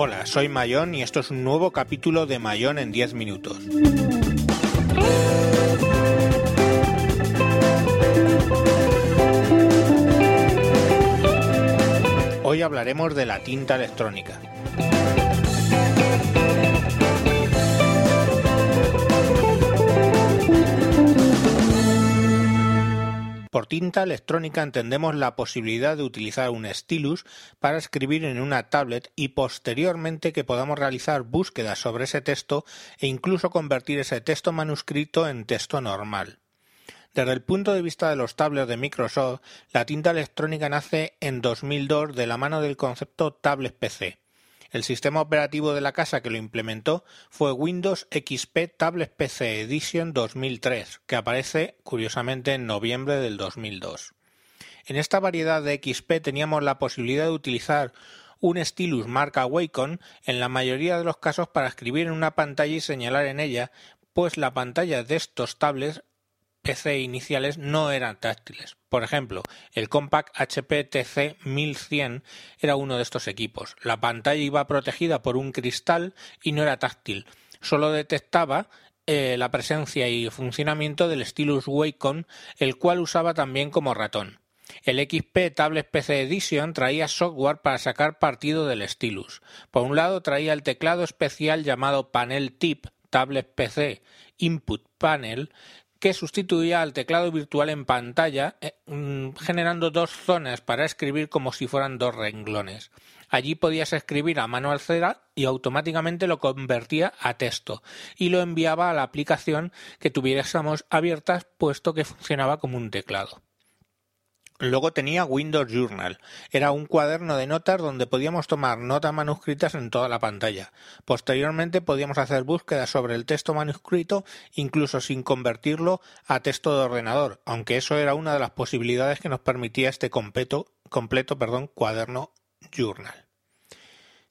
Hola, soy Mayón y esto es un nuevo capítulo de Mayón en 10 minutos. Hoy hablaremos de la tinta electrónica. Por tinta electrónica entendemos la posibilidad de utilizar un stylus para escribir en una tablet y posteriormente que podamos realizar búsquedas sobre ese texto e incluso convertir ese texto manuscrito en texto normal. Desde el punto de vista de los tablets de Microsoft, la tinta electrónica nace en 2002 de la mano del concepto tablet PC. El sistema operativo de la casa que lo implementó fue Windows XP Tablet PC Edition 2003, que aparece curiosamente en noviembre del 2002. En esta variedad de XP teníamos la posibilidad de utilizar un stylus marca Wacom en la mayoría de los casos para escribir en una pantalla y señalar en ella, pues la pantalla de estos tablets PC iniciales no eran táctiles. Por ejemplo, el Compaq HP TC 1100 era uno de estos equipos. La pantalla iba protegida por un cristal y no era táctil. Solo detectaba eh, la presencia y funcionamiento del stylus Wacom, el cual usaba también como ratón. El XP Tablet PC Edition traía software para sacar partido del stylus. Por un lado traía el teclado especial llamado Panel Tip Tablet PC Input Panel que sustituía al teclado virtual en pantalla, eh, mm, generando dos zonas para escribir como si fueran dos renglones. Allí podías escribir a mano alcera y automáticamente lo convertía a texto y lo enviaba a la aplicación que tuviésemos abiertas puesto que funcionaba como un teclado. Luego tenía Windows Journal. Era un cuaderno de notas donde podíamos tomar notas manuscritas en toda la pantalla. Posteriormente podíamos hacer búsquedas sobre el texto manuscrito incluso sin convertirlo a texto de ordenador, aunque eso era una de las posibilidades que nos permitía este completo, completo cuaderno Journal.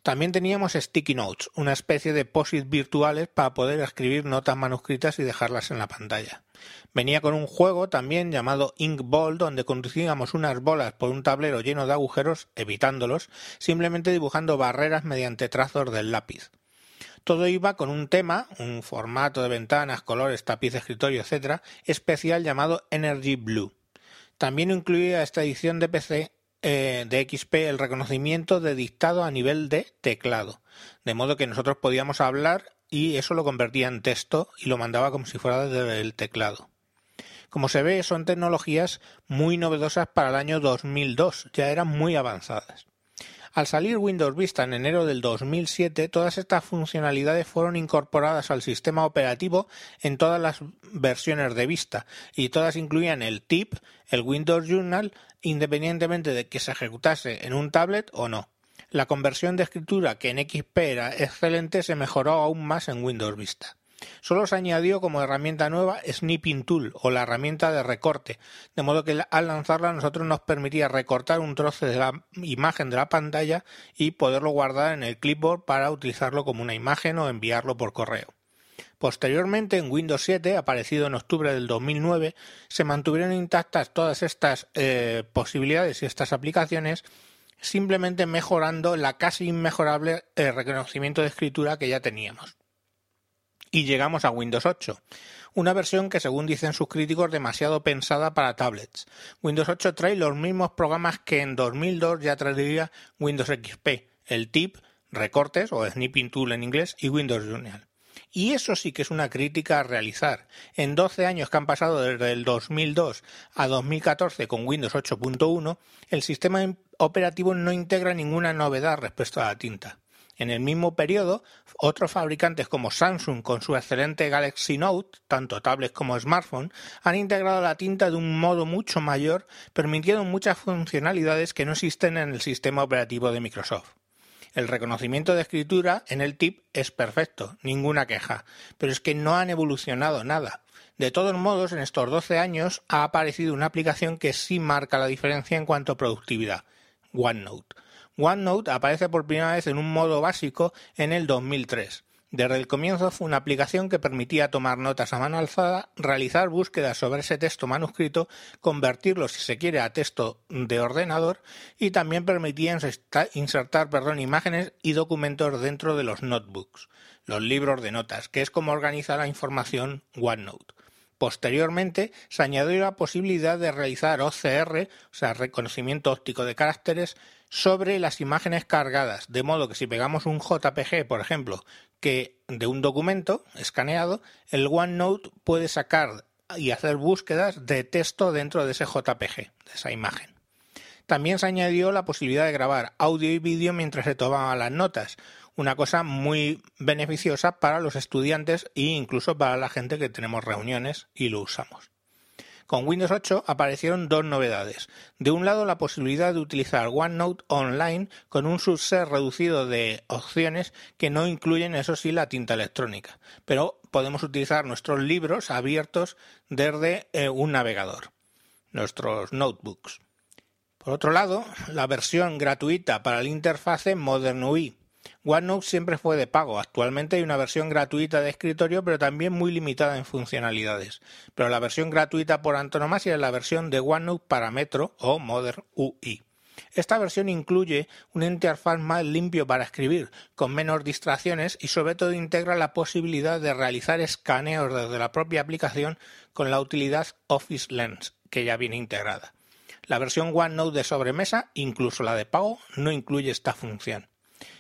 También teníamos Sticky Notes, una especie de POSIT virtuales para poder escribir notas manuscritas y dejarlas en la pantalla. Venía con un juego también llamado Ink Ball, donde conducíamos unas bolas por un tablero lleno de agujeros, evitándolos, simplemente dibujando barreras mediante trazos del lápiz. Todo iba con un tema, un formato de ventanas, colores, tapiz escritorio, etc., especial llamado Energy Blue. También incluía esta edición de PC eh, de XP el reconocimiento de dictado a nivel de teclado, de modo que nosotros podíamos hablar y eso lo convertía en texto y lo mandaba como si fuera desde el teclado. Como se ve, son tecnologías muy novedosas para el año 2002, ya eran muy avanzadas. Al salir Windows Vista en enero del 2007, todas estas funcionalidades fueron incorporadas al sistema operativo en todas las versiones de Vista y todas incluían el TIP, el Windows Journal, independientemente de que se ejecutase en un tablet o no. La conversión de escritura, que en XP era excelente, se mejoró aún más en Windows Vista. Solo se añadió como herramienta nueva Snipping Tool o la herramienta de recorte, de modo que al lanzarla nosotros nos permitía recortar un trozo de la imagen de la pantalla y poderlo guardar en el clipboard para utilizarlo como una imagen o enviarlo por correo. Posteriormente, en Windows 7, aparecido en octubre del 2009, se mantuvieron intactas todas estas eh, posibilidades y estas aplicaciones, simplemente mejorando la casi inmejorable eh, reconocimiento de escritura que ya teníamos y llegamos a Windows 8, una versión que según dicen sus críticos demasiado pensada para tablets. Windows 8 trae los mismos programas que en 2002 ya traería Windows XP, el TIP, recortes o Snipping Tool en inglés y Windows Journal. Y eso sí que es una crítica a realizar. En 12 años que han pasado desde el 2002 a 2014 con Windows 8.1, el sistema operativo no integra ninguna novedad respecto a la tinta. En el mismo periodo, otros fabricantes como Samsung con su excelente Galaxy Note, tanto tablets como smartphone, han integrado la tinta de un modo mucho mayor, permitiendo muchas funcionalidades que no existen en el sistema operativo de Microsoft. El reconocimiento de escritura en el TIP es perfecto, ninguna queja, pero es que no han evolucionado nada. De todos modos, en estos 12 años ha aparecido una aplicación que sí marca la diferencia en cuanto a productividad, OneNote. OneNote aparece por primera vez en un modo básico en el 2003. Desde el comienzo fue una aplicación que permitía tomar notas a mano alzada, realizar búsquedas sobre ese texto manuscrito, convertirlo si se quiere a texto de ordenador y también permitía insertar perdón, imágenes y documentos dentro de los notebooks, los libros de notas, que es como organiza la información OneNote. Posteriormente se añadió la posibilidad de realizar OCR, o sea, reconocimiento óptico de caracteres, sobre las imágenes cargadas, de modo que si pegamos un JPG, por ejemplo, que de un documento escaneado, el OneNote puede sacar y hacer búsquedas de texto dentro de ese JPG, de esa imagen. También se añadió la posibilidad de grabar audio y vídeo mientras se tomaban las notas, una cosa muy beneficiosa para los estudiantes e incluso para la gente que tenemos reuniones y lo usamos. Con Windows 8 aparecieron dos novedades. De un lado, la posibilidad de utilizar OneNote online con un subset reducido de opciones que no incluyen, eso sí, la tinta electrónica, pero podemos utilizar nuestros libros abiertos desde eh, un navegador, nuestros notebooks. Por otro lado, la versión gratuita para la interfase Modern UI OneNote siempre fue de pago. Actualmente hay una versión gratuita de escritorio, pero también muy limitada en funcionalidades. Pero la versión gratuita por antonomasia es la versión de OneNote para Metro o Modern UI. Esta versión incluye un interfaz más limpio para escribir, con menos distracciones y sobre todo integra la posibilidad de realizar escaneos desde la propia aplicación con la utilidad Office Lens, que ya viene integrada. La versión OneNote de sobremesa, incluso la de pago, no incluye esta función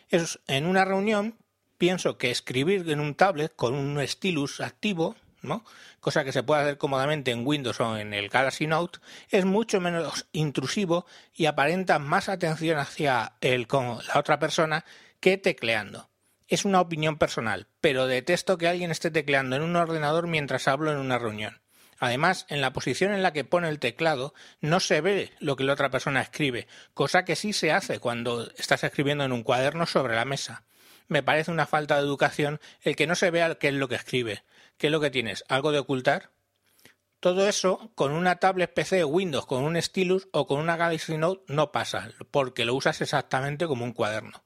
es en una reunión pienso que escribir en un tablet con un stylus activo, ¿no? cosa que se puede hacer cómodamente en Windows o en el Galaxy Note, es mucho menos intrusivo y aparenta más atención hacia el, con la otra persona que tecleando. Es una opinión personal, pero detesto que alguien esté tecleando en un ordenador mientras hablo en una reunión. Además, en la posición en la que pone el teclado no se ve lo que la otra persona escribe, cosa que sí se hace cuando estás escribiendo en un cuaderno sobre la mesa. Me parece una falta de educación el que no se vea qué es lo que escribe. ¿Qué es lo que tienes? ¿Algo de ocultar? Todo eso con una tablet PC Windows, con un stylus o con una Galaxy Note no pasa, porque lo usas exactamente como un cuaderno.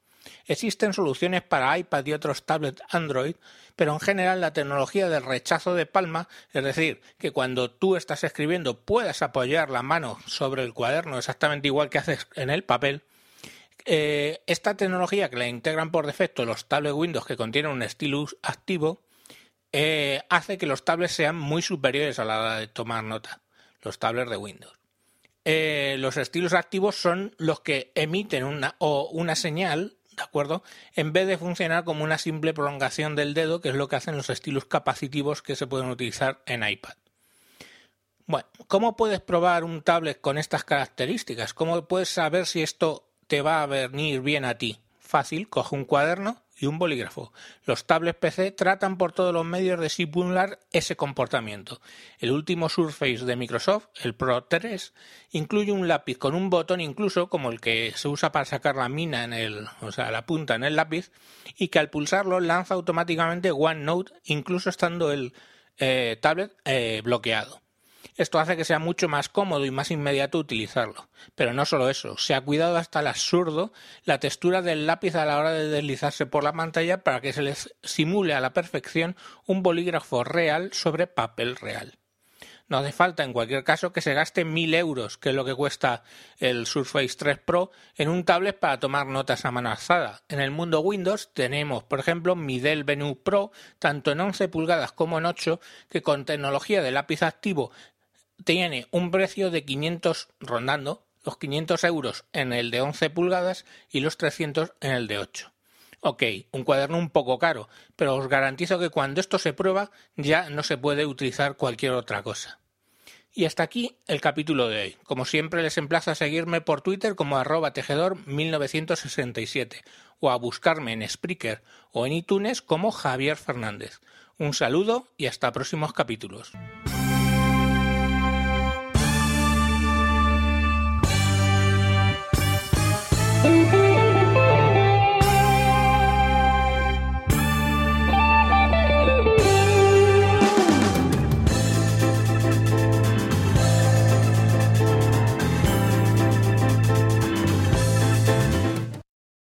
Existen soluciones para iPad y otros tablets Android, pero en general la tecnología del rechazo de palma, es decir, que cuando tú estás escribiendo puedas apoyar la mano sobre el cuaderno exactamente igual que haces en el papel, eh, esta tecnología que la integran por defecto los tablets Windows que contienen un stylus activo, eh, hace que los tablets sean muy superiores a la de tomar nota, los tablets de Windows. Eh, los estilos activos son los que emiten una, o una señal ¿de acuerdo? En vez de funcionar como una simple prolongación del dedo, que es lo que hacen los estilos capacitivos que se pueden utilizar en iPad. Bueno, ¿cómo puedes probar un tablet con estas características? ¿Cómo puedes saber si esto te va a venir bien a ti? Fácil, coge un cuaderno, y un bolígrafo. Los tablets PC tratan por todos los medios de simular ese comportamiento. El último Surface de Microsoft, el Pro 3, incluye un lápiz con un botón incluso como el que se usa para sacar la mina en el, o sea, la punta en el lápiz, y que al pulsarlo lanza automáticamente OneNote, incluso estando el eh, tablet eh, bloqueado. Esto hace que sea mucho más cómodo y más inmediato utilizarlo. Pero no solo eso, se ha cuidado hasta el absurdo la textura del lápiz a la hora de deslizarse por la pantalla para que se les simule a la perfección un bolígrafo real sobre papel real. No hace falta, en cualquier caso, que se gaste mil euros, que es lo que cuesta el Surface 3 Pro, en un tablet para tomar notas a mano alzada. En el mundo Windows tenemos, por ejemplo, mi Dell Venue Pro, tanto en 11 pulgadas como en 8, que con tecnología de lápiz activo tiene un precio de 500 rondando los 500 euros en el de 11 pulgadas y los 300 en el de 8. Ok, un cuaderno un poco caro, pero os garantizo que cuando esto se prueba ya no se puede utilizar cualquier otra cosa. Y hasta aquí el capítulo de hoy. Como siempre les emplazo a seguirme por Twitter como arroba tejedor 1967 o a buscarme en Spreaker o en iTunes como Javier Fernández. Un saludo y hasta próximos capítulos.